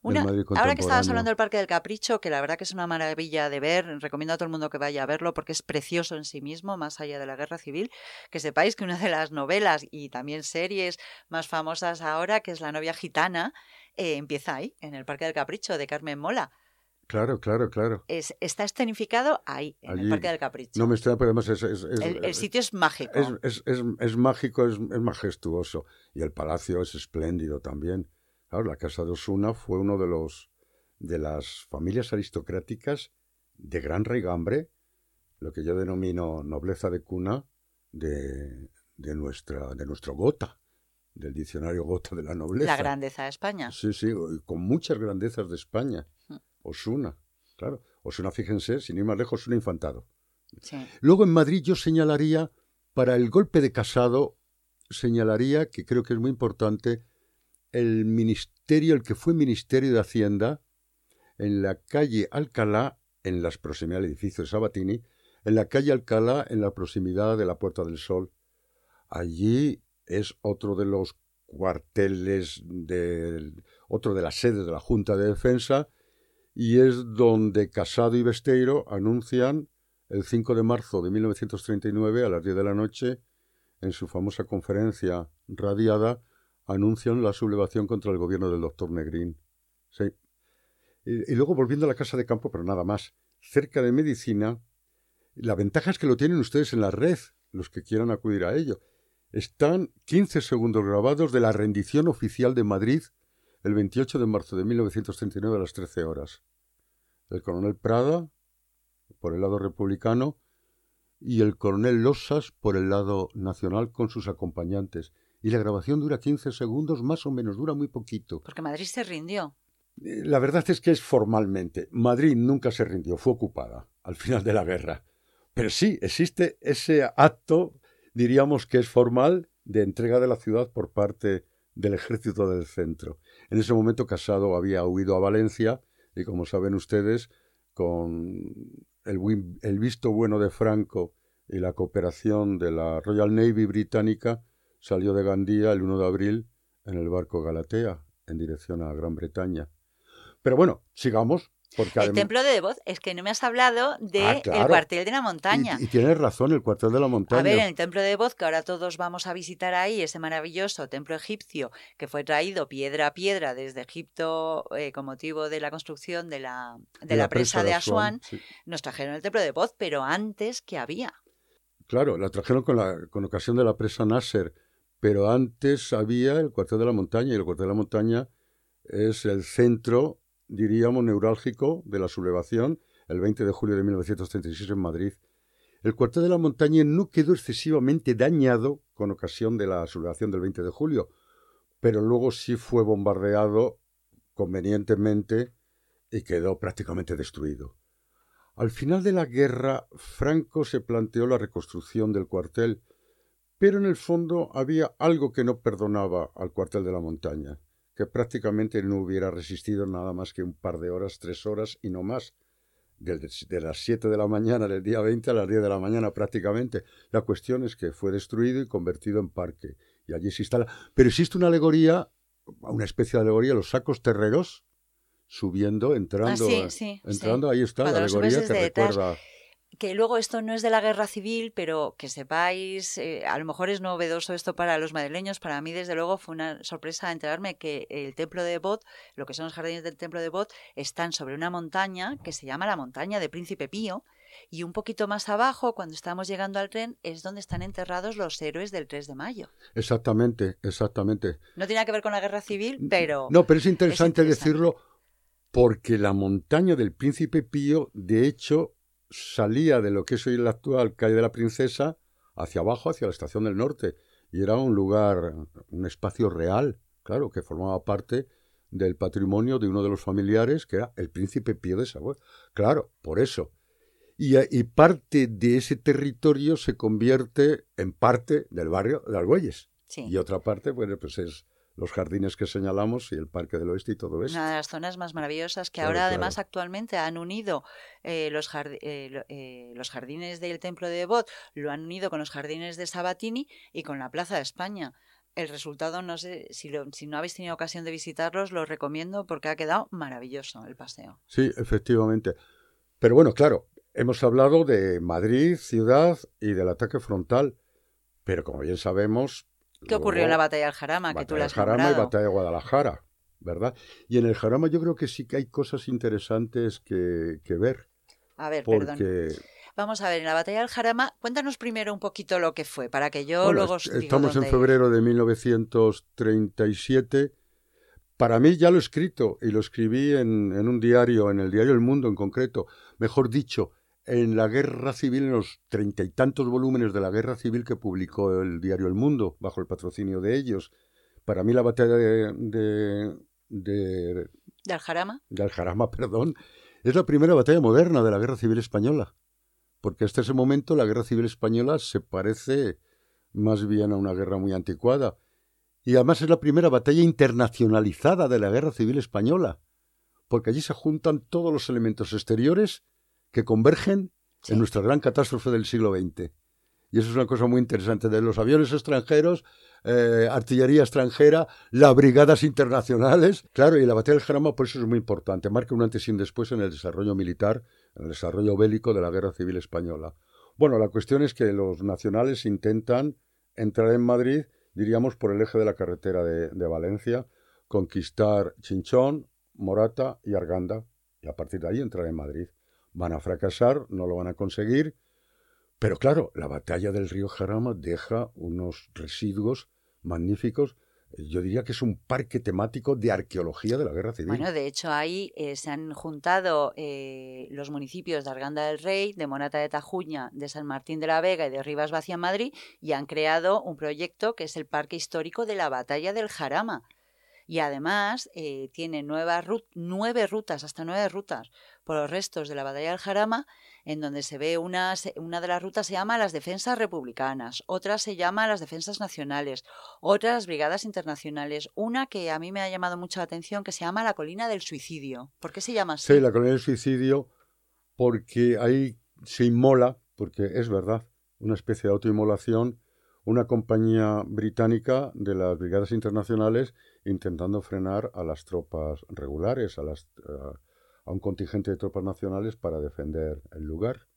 del Madrid contemporáneo. Ahora que estabas hablando del Parque del Capricho, que la verdad que es una maravilla de ver, recomiendo a todo el mundo que vaya a verlo porque es precioso en sí mismo, más allá de la guerra civil, que sepáis que una de las novelas y también series más famosas ahora, que es La novia gitana, eh, empieza ahí, en el Parque del Capricho, de Carmen Mola. Claro, claro, claro. Es, está escenificado ahí, en el Parque del Capricho. No me estoy, pero además es, el, sitio es mágico. Es, mágico, es, majestuoso. Y el palacio es espléndido también. Claro, la casa de Osuna fue uno de los de las familias aristocráticas de gran raigambre, lo que yo denomino nobleza de cuna de, de nuestra de nuestro Gota, del diccionario Gota de la nobleza. La grandeza de España. Sí, sí, con muchas grandezas de España. Osuna, claro. Osuna, fíjense, sin ir más lejos, Osuna infantado. Sí. Luego en Madrid yo señalaría, para el golpe de Casado, señalaría, que creo que es muy importante, el ministerio, el que fue Ministerio de Hacienda, en la calle Alcalá, en las proximidades del edificio de Sabatini, en la calle Alcalá, en la proximidad de la Puerta del Sol. Allí es otro de los cuarteles, de, otro de las sedes de la Junta de Defensa, y es donde Casado y Besteiro anuncian el 5 de marzo de 1939 a las 10 de la noche, en su famosa conferencia radiada, anuncian la sublevación contra el gobierno del doctor Negrín. Y, y, luego volviendo a la casa de campo, pero nada más, cerca de medicina, la ventaja es que lo tienen ustedes en la red, los que quieran acudir a ello. Están 15 segundos grabados de la rendición oficial de Madrid el 28 de marzo de 1939 a las 13 horas. El coronel Prada, por el lado republicano, y el coronel Losas por el lado nacional con sus acompañantes. Y la grabación dura 15 segundos, más o menos, dura muy poquito. Porque Madrid se rindió. La verdad es que es formalmente. Madrid nunca se rindió, fue ocupada al final de la guerra. Pero sí, existe ese acto, diríamos que es formal, de entrega de la ciudad por parte del ejército del centro. En ese momento Casado había huido a Valencia y, como saben ustedes, con el, visto bueno de Franco y la cooperación de la Royal Navy británica, salió de Gandía el 1 de abril en el barco Galatea en dirección a Gran Bretaña. Pero bueno, sigamos. Porque el templo de Devoz, es que no me has hablado del de ah, claro. cuartel de la montaña. Y, y, tienes razón, el cuartel de la montaña. A ver, en el templo de Devoz, que ahora todos vamos a visitar ahí, ese maravilloso templo egipcio que fue traído piedra a piedra desde Egipto eh, con motivo de la construcción de la, de, de la, la, presa, de Asuán, sí. nos trajeron el templo de Devoz, pero antes, ¿qué había? Claro, la trajeron con, la, con ocasión de la presa Nasser, pero antes había el cuartel de la montaña, y el cuartel de la montaña es el centro diríamos, neurálgico de la sublevación el 20 de julio de 1936 en Madrid. El cuartel de la montaña no quedó excesivamente dañado con ocasión de la sublevación del 20 de julio, pero luego sí fue bombardeado convenientemente y quedó prácticamente destruido. Al final de la guerra, Franco se planteó la reconstrucción del cuartel, pero en el fondo había algo que no perdonaba al cuartel de la montaña que prácticamente no hubiera resistido nada más que un par de horas, tres horas y no más. De, las 7 de la mañana del día 20 a las 10 de la mañana prácticamente. La cuestión es que fue destruido y convertido en parque. Y allí se instala. Pero existe una alegoría, una especie de alegoría, los sacos terreros subiendo, entrando. Ah, sí, sí, entrando, sí. ahí está Cuando la alegoría que recuerda. Detrás que luego esto no es de la guerra civil, pero que sepáis, eh, a lo mejor es novedoso esto para los madrileños, para mí desde luego fue una sorpresa enterarme que el templo de Bot, lo que son los jardines del templo de Bot, están sobre una montaña que se llama la montaña de Príncipe Pío, y un poquito más abajo, cuando estamos llegando al tren, es donde están enterrados los héroes del 3 de mayo. Exactamente, exactamente. No tiene que ver con la guerra civil, pero... No, pero es interesante, es interesante. decirlo porque la montaña del Príncipe Pío, de hecho, salía de lo que es hoy la actual calle de la Princesa hacia abajo, hacia la estación del norte, y era un lugar, un espacio real, claro, que formaba parte del patrimonio de uno de los familiares, que era el príncipe Pío de Saboya. Claro, por eso. Y, y, parte de ese territorio se convierte en parte del barrio de Argüelles. Sí. Y otra parte, bueno, pues es los jardines que señalamos y el Parque del Oeste y todo eso. Una de las zonas más maravillosas que Claro, ahora claro. además actualmente han unido eh, los, jard- eh, eh, los jardines del Templo de Devot, lo han unido con los jardines de Sabatini y con la Plaza de España. El resultado, no sé, si, lo- si no habéis tenido ocasión de visitarlos, lo recomiendo porque ha quedado maravilloso el paseo. Sí, efectivamente. Pero bueno, claro, hemos hablado de Madrid, ciudad y del ataque frontal. Pero como bien sabemos. ¿Qué ocurrió en la batalla del Jarama? que tú Batalla la has Jarama y batalla de Guadalajara, ¿verdad? Y en el Jarama yo creo que sí que hay cosas interesantes que, que ver. A ver, perdón. Vamos a ver, en la batalla del Jarama, cuéntanos primero un poquito lo que fue, para que yo bueno, luego estamos en ir. febrero de 1937. Para mí ya lo he escrito y lo escribí en, en un diario, en el diario El Mundo en concreto. Mejor dicho, en la guerra civil, en los treinta y tantos volúmenes de la guerra civil que publicó el diario El Mundo, bajo el patrocinio de ellos. para mí la batalla de, de, de, ¿De Aljarama? de Aljarama, <laughs> perdón, es la primera batalla moderna de la Guerra Civil Española. Porque hasta ese momento la Guerra Civil Española se parece más bien a una guerra muy anticuada. Y además es la primera batalla internacionalizada de la Guerra Civil Española. Porque allí se juntan todos los elementos exteriores que convergen Sí. en nuestra gran catástrofe del siglo XX. Y eso es una cosa muy interesante. De los aviones extranjeros, eh, artillería extranjera, las brigadas internacionales. Claro, y la batalla del Jarama por eso es muy importante. Marca un antes y un después en el desarrollo militar, en el desarrollo bélico de la Guerra Civil Española. Bueno, la cuestión es que los nacionales intentan entrar en Madrid, diríamos, por el eje de la carretera de, de Valencia, conquistar Chinchón, Morata y Arganda, y a partir de ahí entrar en Madrid. Van a fracasar, no lo van a conseguir, pero claro, la batalla del río Jarama deja unos residuos magníficos. Yo diría que es un parque temático de arqueología de la Guerra Civil. Bueno, de hecho ahí eh, se han juntado eh, los municipios de Arganda del Rey, de Monata de Tajuña, de San Martín de la Vega y de Rivas Vacia en Madrid y han creado un proyecto que es el Parque Histórico de la Batalla del Jarama. Y además eh, tiene nuevas nueve rutas, hasta nueve rutas, por los restos de la Batalla del Jarama, en donde se ve una, una de las rutas se llama las defensas republicanas, otra se llama las defensas nacionales, otras brigadas internacionales, una que a mí me ha llamado mucho la atención que se llama la colina del suicidio. ¿Por qué se llama así? Sí, la colonia del suicidio, porque ahí se inmola, porque es verdad, una especie de autoinmolación, una compañía británica de las brigadas internacionales intentando frenar a las tropas regulares, a, las, a un contingente de tropas nacionales para defender el lugar.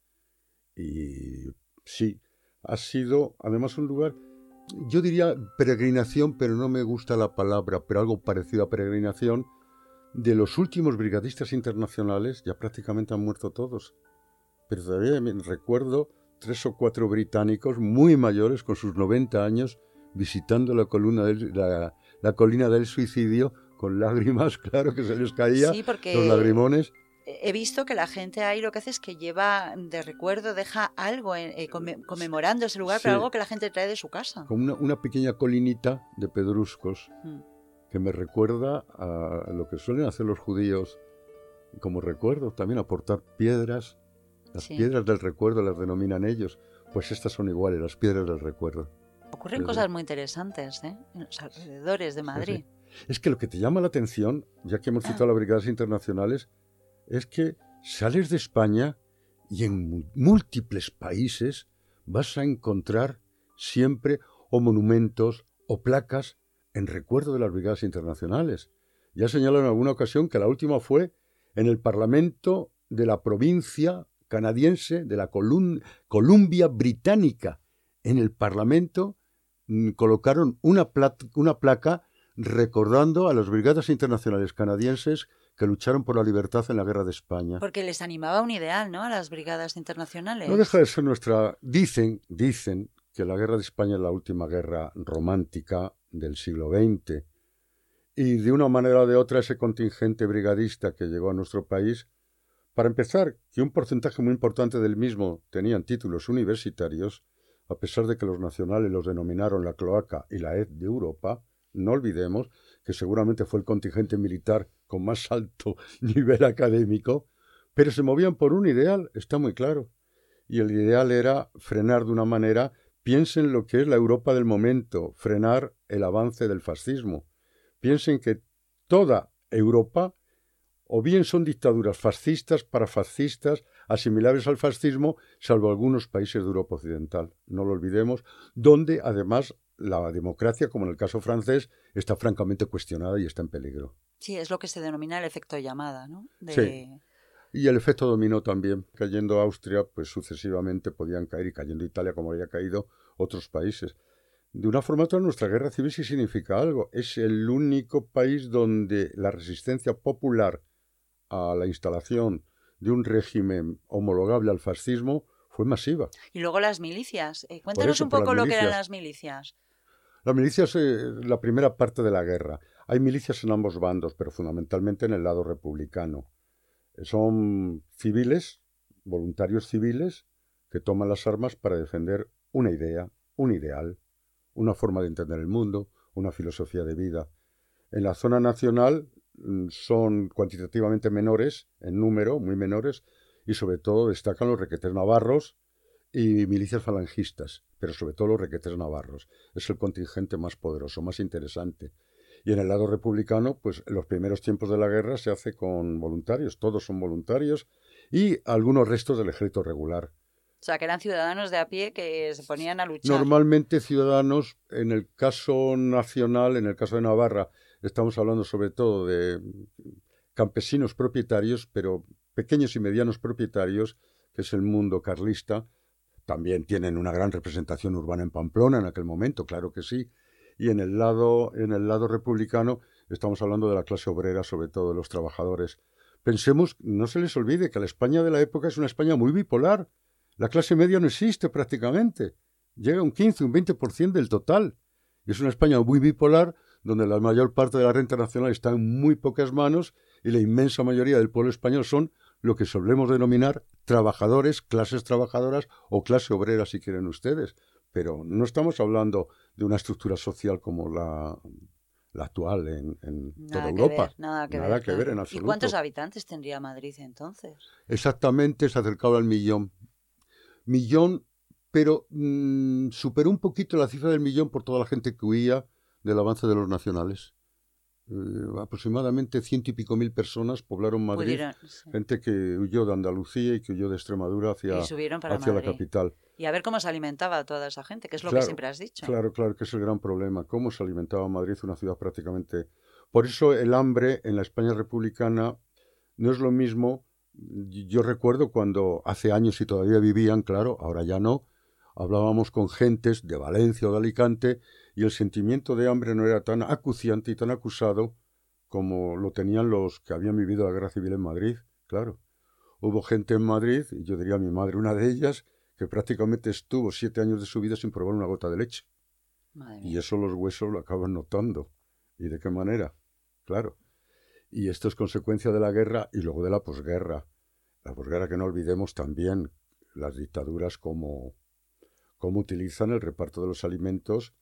Y sí, ha sido además un lugar, yo diría peregrinación, pero no me gusta la palabra, pero algo parecido a peregrinación, de los últimos brigadistas internacionales, ya prácticamente han muerto todos. Pero todavía me recuerdo tres o cuatro británicos muy mayores, con sus 90 años, visitando la, colina del suicidio, con lágrimas, <laughs> claro que se les caía, Sí, porque los lagrimones. he visto que la gente ahí lo que hace es que lleva de recuerdo, deja algo en- eh, conmemorando ese lugar, pero Sí. algo que la gente trae de su casa. con una, una pequeña colinita de pedruscos Mm. que me recuerda a lo que suelen hacer los judíos como recuerdo, también aportar piedras. Las Sí. piedras del recuerdo las denominan ellos. Pues estas son iguales, las piedras del recuerdo. Ocurren cosas muy interesantes ¿eh? en los alrededores de Madrid. Es que lo que te llama la atención, ya que hemos citado las brigadas internacionales, es que sales de España y en múltiples países vas a encontrar siempre o monumentos o placas en recuerdo de las brigadas internacionales. Ya señalado en alguna ocasión que la última fue en el Parlamento de la provincia canadiense de la Colum- Columbia Británica. En el Parlamento mm, colocaron una placa recordando a las brigadas internacionales canadienses que lucharon por la libertad en la guerra de España. Porque les animaba un ideal, ¿no? A las brigadas internacionales. No deja de ser nuestra. Dicen, dicen que la guerra de España es la última guerra romántica del siglo XX. Y de una manera o de otra, ese contingente brigadista que llegó a nuestro país, para empezar, que un porcentaje muy importante del mismo tenían títulos universitarios, a pesar de que los nacionales los denominaron la cloaca y la ed de Europa, no olvidemos que seguramente fue el contingente militar con más alto <laughs> nivel académico, pero se movían por un ideal, está muy claro. Y el ideal era frenar de una manera, piensen lo que es la Europa del momento, frenar el avance del fascismo. Piensen que toda Europa o bien son dictaduras fascistas, parafascistas, asimilables al fascismo, salvo algunos países de Europa Occidental. No lo olvidemos, donde además la democracia, como en el caso francés, está francamente cuestionada y está en peligro. Sí, es lo que se denomina el efecto llamada, ¿no? De... Sí. Y el efecto dominó también. Cayendo Austria, pues sucesivamente podían caer, y cayendo Italia, como había caído otros países. De una forma u otra, nuestra guerra civil sí significa algo. Es el único país donde la resistencia popular a la instalación de un régimen homologable al fascismo fue masiva. Y luego las milicias. Eh, cuéntanos eso, un poco lo que eran las milicias. La milicia es eh, la primera parte de la guerra. Hay milicias en ambos bandos, pero fundamentalmente en el lado republicano. Son civiles, voluntarios civiles, que toman las armas para defender una idea, un ideal, una forma de entender el mundo, una filosofía de vida. En la zona nacional mm, son cuantitativamente menores en número, muy menores, y sobre todo destacan los requetes navarros y milicias falangistas, pero sobre todo los requetes navarros. Es el contingente más poderoso, más interesante. Y en el lado republicano, pues en los primeros tiempos de la guerra se hace con voluntarios, todos son voluntarios, y algunos restos del ejército regular. O sea, que eran ciudadanos de a pie que se ponían a luchar. Normalmente ciudadanos, en el caso nacional, en el caso de Navarra, estamos hablando sobre todo de campesinos propietarios, pero pequeños y medianos propietarios, que es el mundo carlista. También tienen una gran representación urbana en Pamplona en aquel momento, claro que sí. Y en el lado, en el lado republicano estamos hablando de la clase obrera, sobre todo de los trabajadores. Pensemos, no se les olvide que la España de la época es una España muy bipolar. La clase media no existe prácticamente. Llega un 15, un 20% del total. Es una España muy bipolar donde la mayor parte de la renta nacional está en muy pocas manos y la inmensa mayoría del pueblo español son lo que solemos denominar trabajadores, clases trabajadoras o clase obrera, si quieren ustedes. Pero no estamos hablando de una estructura social como la, actual en, toda Europa. nada que, ver, en absoluto. ¿Y cuántos habitantes tendría Madrid entonces? Exactamente, se acercaba al millón. Millón, pero mm, superó un poquito la cifra del millón por toda la gente que huía del avance de los nacionales. Eh, aproximadamente ciento y pico mil personas poblaron Madrid, gente que huyó de Andalucía y que huyó de Extremadura hacia, hacia la capital. Y a ver cómo se alimentaba toda esa gente, que es lo que siempre has dicho. Claro, claro, que es el gran problema, cómo se alimentaba Madrid, una ciudad prácticamente... Por eso el hambre en la España republicana no es lo mismo. Yo recuerdo cuando hace años y todavía vivían, claro, ahora ya no, hablábamos con gentes de Valencia o de Alicante y el sentimiento de hambre no era tan acuciante y tan acusado como lo tenían los que habían vivido la guerra civil en Madrid, claro. Hubo gente en Madrid, y yo diría mi madre una de ellas, que prácticamente estuvo siete años de su vida sin probar una gota de leche. y eso los huesos lo acaban notando. ¿Y de qué manera? Claro. Y esto es consecuencia de la guerra y luego de la posguerra. La posguerra que no olvidemos también las dictaduras como, como utilizan el reparto de los alimentos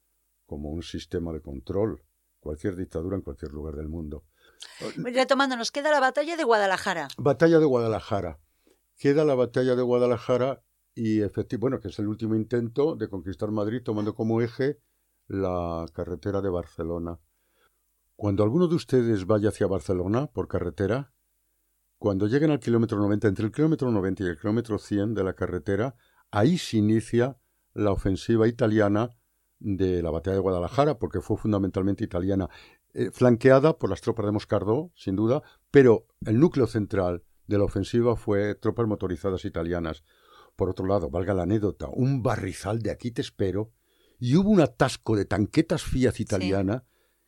como un sistema de control. Cualquier dictadura en cualquier lugar del mundo. Retomando, nos queda la batalla de Guadalajara. Batalla de Guadalajara. Queda la batalla de Guadalajara y efectivamente, bueno, que es el último intento de conquistar Madrid tomando como eje la carretera de Barcelona. Cuando alguno de ustedes vaya hacia Barcelona por carretera, cuando lleguen al kilómetro 90, entre el kilómetro 90 y el kilómetro 100 de la carretera, ahí se inicia la ofensiva italiana de la batalla de Guadalajara, porque fue fundamentalmente italiana, eh, flanqueada por las tropas de Moscardó, sin duda, pero el núcleo central de la ofensiva fue tropas motorizadas italianas. Por otro lado, valga la anécdota, un barrizal de aquí te espero, y hubo un atasco de tanquetas Fiat italiana,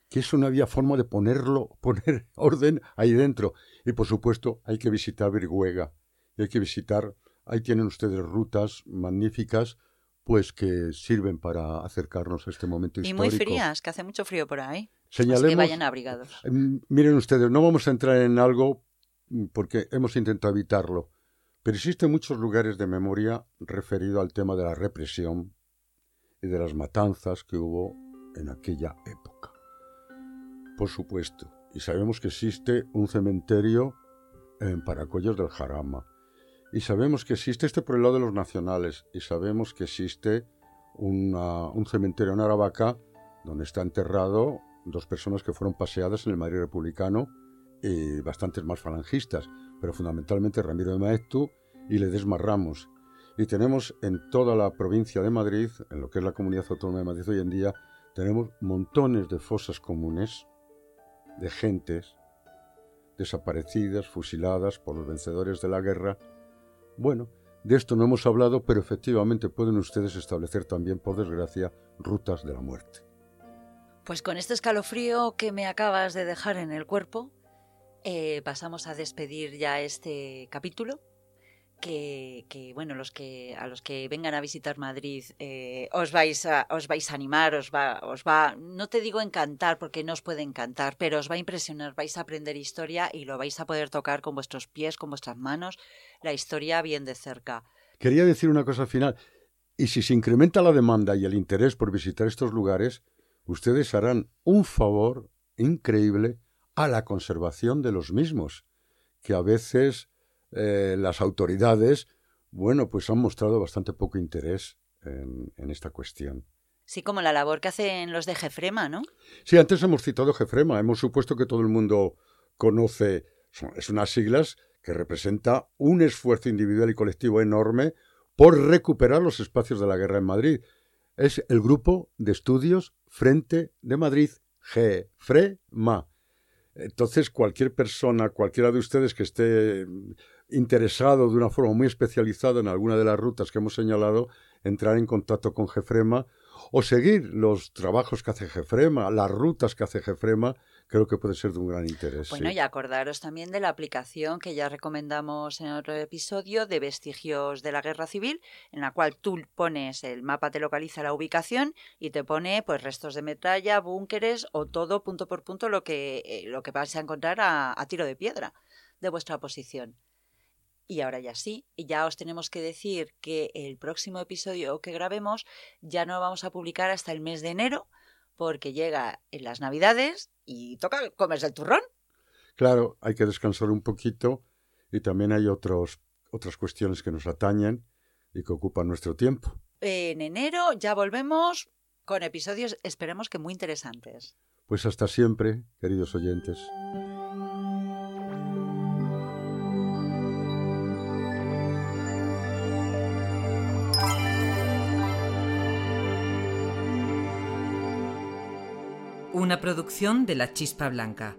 que eso no había forma de ponerlo, <laughs> poner orden ahí dentro. Y por supuesto, hay que visitar Virguega, hay que visitar, ahí tienen ustedes rutas magníficas pues que sirven para acercarnos a este momento histórico. Y muy frías, que hace mucho frío por ahí. Señalemos, que vayan abrigados. Em, miren ustedes, no vamos a entrar en algo mm, porque hemos intentado evitarlo, pero existen muchos lugares de memoria referido al tema de la represión y de las matanzas que hubo en aquella época. Por supuesto, y sabemos que existe un cementerio en Paracollos del Jarama, y sabemos que existe este por el lado de los nacionales, y sabemos que existe un cementerio en Aravaca donde está enterrado dos personas que fueron paseadas en el Madrid republicano y bastantes más falangistas, pero fundamentalmente Ramiro de Maeztu y Ledesma Ramos. Y tenemos en toda la provincia de Madrid, en lo que es la comunidad autónoma de Madrid hoy en día, tenemos montones de fosas comunes de gentes desaparecidas, fusiladas por los vencedores de la guerra bueno, de esto no hemos hablado, pero efectivamente pueden ustedes establecer también, por desgracia, rutas de la muerte. Pues con este escalofrío que me acabas de dejar en el cuerpo, eh, pasamos a despedir ya este capítulo que, bueno, los que a los que vengan a visitar Madrid eh, os vais a, os vais a animar, os va, os va, no te digo encantar porque no os puede encantar, pero os va a impresionar, vais a aprender historia y lo vais a poder tocar con vuestros pies, con vuestras manos, la historia bien de cerca. Quería decir una cosa final. Y si se incrementa la demanda y el interés por visitar estos lugares, ustedes harán un favor increíble a la conservación de los mismos, que a veces eh, las autoridades, bueno, pues han mostrado bastante poco interés en, en, esta cuestión. Sí, como la labor que hacen los de Jefrema, ¿no? Sí, antes hemos citado Jefrema, hemos supuesto que todo el mundo conoce, es unas siglas que representa un esfuerzo individual y colectivo enorme por recuperar los espacios de la guerra en Madrid. Es el Grupo de Estudios Frente de Madrid, GFREMA. Entonces, cualquier persona, cualquiera de ustedes que esté interesado de una forma muy especializada en alguna de las rutas que hemos señalado, entrar en contacto con Jefrema o seguir los trabajos que hace Jefrema, las rutas que hace Jefrema, creo que puede ser de un gran interés. Bueno, y acordaros también de la aplicación que ya recomendamos en otro episodio de Vestigios de la Guerra Civil, en la cual tú pones el mapa, te localiza la ubicación y te pone pues restos de metralla, búnkeres o todo punto por punto lo que, eh, lo que vas a encontrar a tiro de piedra de vuestra posición. Y ahora ya sí, y ya os tenemos que decir que el próximo episodio que grabemos ya no vamos a publicar hasta el mes de enero, porque llega en las Navidades y toca comerse el turrón. Claro, hay que descansar un poquito y también hay otros, otras cuestiones que nos atañen y que ocupan nuestro tiempo. En enero ya volvemos con episodios, esperemos que muy interesantes. Pues hasta siempre, queridos oyentes. Una producción de La Chispa Blanca.